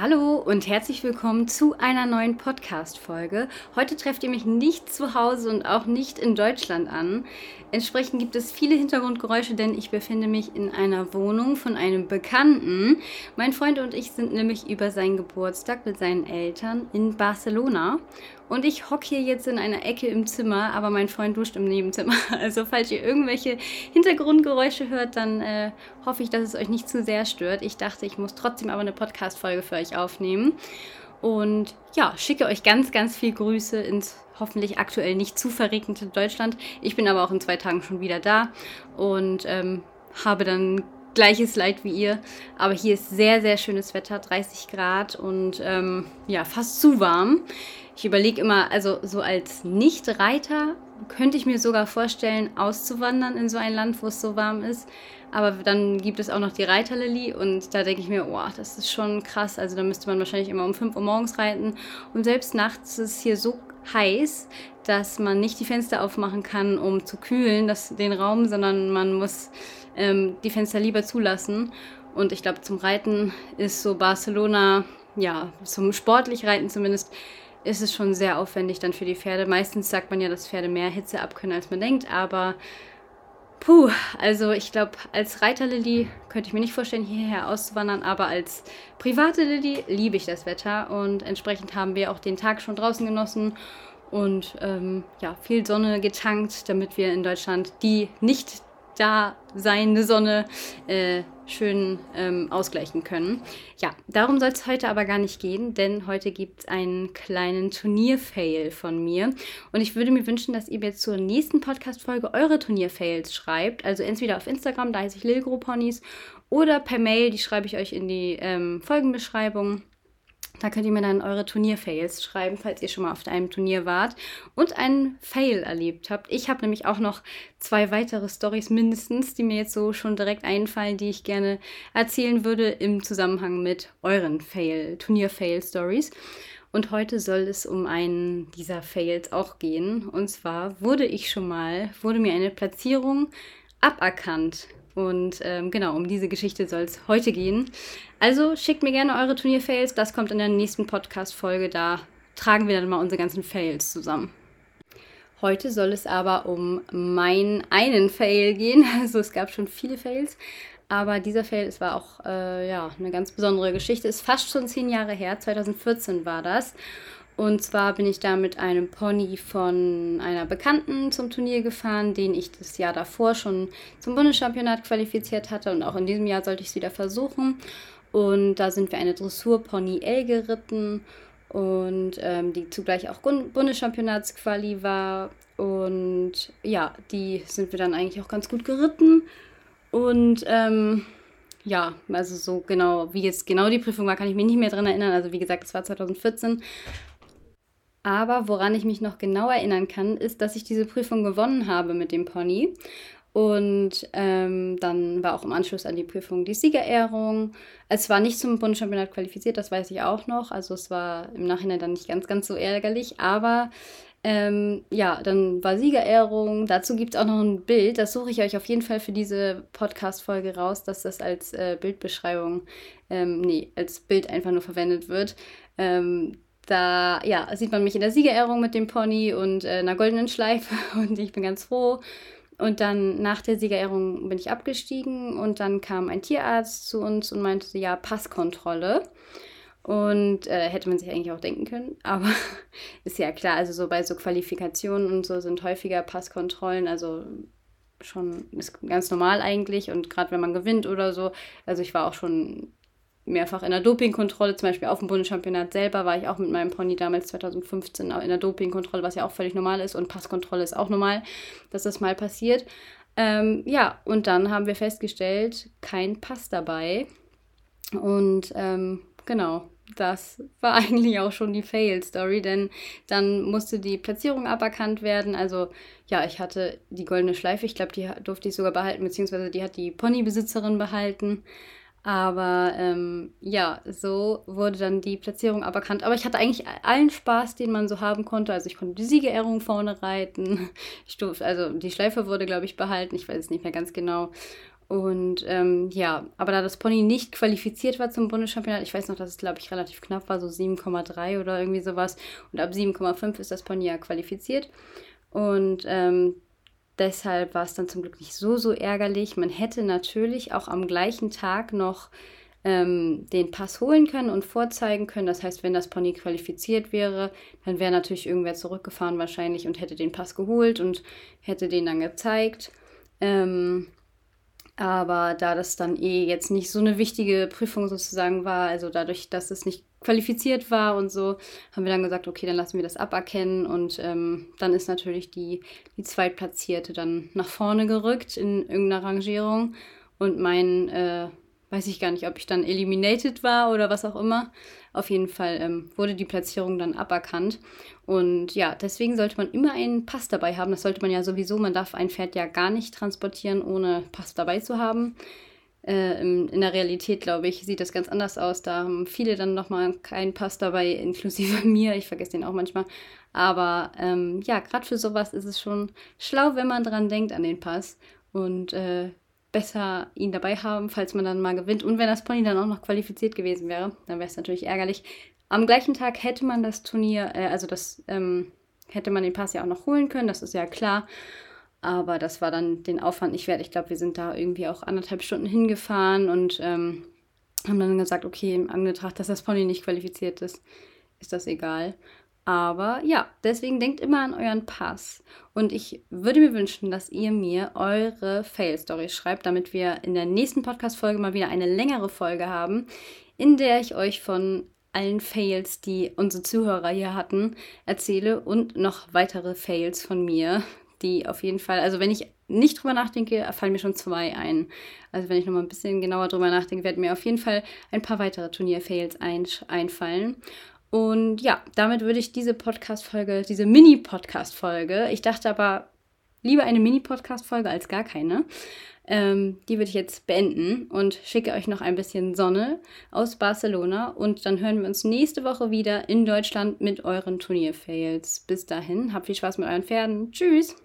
Hallo und herzlich willkommen zu einer neuen Podcast-Folge. Heute trefft ihr mich nicht zu Hause und auch nicht in Deutschland an. Entsprechend gibt es viele Hintergrundgeräusche, denn ich befinde mich in einer Wohnung von einem Bekannten. Mein Freund und ich sind nämlich über seinen Geburtstag mit seinen Eltern in Barcelona. Und ich hocke hier jetzt in einer Ecke im Zimmer, aber mein Freund duscht im Nebenzimmer. Also falls ihr irgendwelche Hintergrundgeräusche hört, dann äh, hoffe ich, dass es euch nicht zu sehr stört. Ich dachte, ich muss trotzdem aber eine Podcast-Folge für euch aufnehmen. Und ja, schicke euch ganz, ganz viel Grüße ins hoffentlich aktuell nicht zu verregnete Deutschland. Ich bin aber auch in zwei Tagen schon wieder da und ähm, habe dann gleiches Leid wie ihr. Aber hier ist sehr, sehr schönes Wetter, 30 Grad und ähm, ja, fast zu warm. Ich überlege immer, also so als Nicht-Reiter könnte ich mir sogar vorstellen, auszuwandern in so ein Land, wo es so warm ist. Aber dann gibt es auch noch die Reiterlilly und da denke ich mir, oh, das ist schon krass. Also da müsste man wahrscheinlich immer um 5 Uhr morgens reiten. Und selbst nachts ist es hier so heiß, dass man nicht die Fenster aufmachen kann, um zu kühlen, das, den Raum, sondern man muss ähm, die Fenster lieber zulassen. Und ich glaube, zum Reiten ist so Barcelona, ja, zum sportlich Reiten zumindest, ist es schon sehr aufwendig dann für die Pferde. Meistens sagt man ja, dass Pferde mehr Hitze abkönnen, als man denkt, aber puh, also ich glaube, als Reiterlilly könnte ich mir nicht vorstellen, hierher auszuwandern, aber als private Lilly liebe ich das Wetter und entsprechend haben wir auch den Tag schon draußen genossen und ähm, ja, viel Sonne getankt, damit wir in Deutschland die nicht da seiende Sonne äh, schön ähm, ausgleichen können. Ja, darum soll es heute aber gar nicht gehen, denn heute gibt es einen kleinen Turnier-Fail von mir. Und ich würde mir wünschen, dass ihr jetzt zur nächsten Podcast-Folge eure Turnier-Fails schreibt. Also entweder auf Instagram, da heiße ich Lilgro-Ponys, oder per Mail, die schreibe ich euch in die ähm, Folgenbeschreibung. Da könnt ihr mir dann eure Turnier-Fails schreiben, falls ihr schon mal auf einem Turnier wart und einen Fail erlebt habt. Ich habe nämlich auch noch zwei weitere Stories mindestens, die mir jetzt so schon direkt einfallen, die ich gerne erzählen würde im Zusammenhang mit euren Fail, Turnier-Fail-Stories. Und heute soll es um einen dieser Fails auch gehen. Und zwar wurde ich schon mal, wurde mir eine Platzierung aberkannt und ähm, genau, um diese Geschichte soll es heute gehen. Also schickt mir gerne eure Turnierfails. Das kommt in der nächsten Podcast-Folge. Da tragen wir dann mal unsere ganzen Fails zusammen. Heute soll es aber um meinen einen Fail gehen. Also es gab schon viele Fails. Aber dieser Fail, es war auch äh, ja, eine ganz besondere Geschichte. Ist fast schon zehn Jahre her. 2014 war das. Und zwar bin ich da mit einem Pony von einer Bekannten zum Turnier gefahren, den ich das Jahr davor schon zum Bundeschampionat qualifiziert hatte. Und auch in diesem Jahr sollte ich es wieder versuchen. Und da sind wir eine Dressur-Pony L geritten und ähm, die zugleich auch Bundeschampionatsquali war. Und ja, die sind wir dann eigentlich auch ganz gut geritten. Und ähm, ja, also so genau, wie jetzt genau die Prüfung war, kann ich mich nicht mehr dran erinnern. Also wie gesagt, es war 2014. Aber woran ich mich noch genau erinnern kann, ist, dass ich diese Prüfung gewonnen habe mit dem Pony. Und ähm, dann war auch im Anschluss an die Prüfung die Siegerehrung. Es war nicht zum Bundeschampionat qualifiziert, das weiß ich auch noch. Also es war im Nachhinein dann nicht ganz, ganz so ärgerlich. Aber ähm, ja, dann war Siegerehrung. Dazu gibt es auch noch ein Bild. Das suche ich euch auf jeden Fall für diese Podcast-Folge raus, dass das als äh, Bildbeschreibung, ähm, nee, als Bild einfach nur verwendet wird. Ähm, da ja, sieht man mich in der Siegerehrung mit dem Pony und äh, einer goldenen Schleife und ich bin ganz froh. Und dann nach der Siegerehrung bin ich abgestiegen und dann kam ein Tierarzt zu uns und meinte, ja, Passkontrolle. Und äh, hätte man sich eigentlich auch denken können, aber ist ja klar, also so bei so Qualifikationen und so sind häufiger Passkontrollen, also schon ist ganz normal eigentlich und gerade wenn man gewinnt oder so, also ich war auch schon mehrfach in der Dopingkontrolle, zum Beispiel auf dem Bundeschampionat selber war ich auch mit meinem Pony damals 2015 in der Dopingkontrolle, was ja auch völlig normal ist und Passkontrolle ist auch normal, dass das mal passiert. Ähm, ja, und dann haben wir festgestellt, kein Pass dabei. Und ähm, genau, das war eigentlich auch schon die Fail-Story, denn dann musste die Platzierung aberkannt werden. Also ja, ich hatte die goldene Schleife, ich glaube, die durfte ich sogar behalten, beziehungsweise die hat die Ponybesitzerin behalten. Aber ähm, ja, so wurde dann die Platzierung aberkannt. Aber ich hatte eigentlich allen Spaß, den man so haben konnte. Also ich konnte die Siegerehrung vorne reiten. Durfte, also die Schleife wurde, glaube ich, behalten. Ich weiß es nicht mehr ganz genau. Und ähm, ja, aber da das Pony nicht qualifiziert war zum Bundeschampionat, ich weiß noch, dass es, glaube ich, relativ knapp war, so 7,3 oder irgendwie sowas. Und ab 7,5 ist das Pony ja qualifiziert. Und ähm, deshalb war es dann zum Glück nicht so, so ärgerlich. Man hätte natürlich auch am gleichen Tag noch ähm, den Pass holen können und vorzeigen können. Das heißt, wenn das Pony qualifiziert wäre, dann wäre natürlich irgendwer zurückgefahren wahrscheinlich und hätte den Pass geholt und hätte den dann gezeigt. Ähm, aber da das dann eh jetzt nicht so eine wichtige Prüfung sozusagen war, also dadurch, dass es nicht qualifiziert war und so, haben wir dann gesagt, okay, dann lassen wir das aberkennen und ähm, dann ist natürlich die, die Zweitplatzierte dann nach vorne gerückt in irgendeiner Rangierung und mein äh, weiß ich gar nicht, ob ich dann eliminated war oder was auch immer. Auf jeden Fall ähm, wurde die Platzierung dann aberkannt. Und ja, deswegen sollte man immer einen Pass dabei haben. Das sollte man ja sowieso. Man darf ein Pferd ja gar nicht transportieren, ohne Pass dabei zu haben. Äh, in der Realität, glaube ich, sieht das ganz anders aus. Da haben viele dann nochmal keinen Pass dabei, inklusive mir. Ich vergesse den auch manchmal. Aber ähm, ja, gerade für sowas ist es schon schlau, wenn man dran denkt an den Pass. Und äh, besser ihn dabei haben, falls man dann mal gewinnt. Und wenn das Pony dann auch noch qualifiziert gewesen wäre, dann wäre es natürlich ärgerlich. Am gleichen Tag hätte man das Turnier, äh, also das ähm, hätte man den Pass ja auch noch holen können, das ist ja klar. Aber das war dann den Aufwand nicht wert. Ich glaube, wir sind da irgendwie auch anderthalb Stunden hingefahren und ähm, haben dann gesagt, okay, im Anbetracht, dass das Pony nicht qualifiziert ist, ist das egal. Aber ja, deswegen denkt immer an euren Pass. Und ich würde mir wünschen, dass ihr mir eure Fail-Story schreibt, damit wir in der nächsten Podcast-Folge mal wieder eine längere Folge haben, in der ich euch von allen Fails, die unsere Zuhörer hier hatten, erzähle und noch weitere Fails von mir, die auf jeden Fall, also wenn ich nicht drüber nachdenke, fallen mir schon zwei ein. Also wenn ich nochmal ein bisschen genauer drüber nachdenke, werden mir auf jeden Fall ein paar weitere Turnier-Fails ein, einfallen. Und ja, damit würde ich diese Podcast-Folge, diese Mini-Podcast-Folge, ich dachte aber lieber eine Mini-Podcast-Folge als gar keine, ähm, die würde ich jetzt beenden und schicke euch noch ein bisschen Sonne aus Barcelona. Und dann hören wir uns nächste Woche wieder in Deutschland mit euren Turnier-Fails. Bis dahin, habt viel Spaß mit euren Pferden. Tschüss!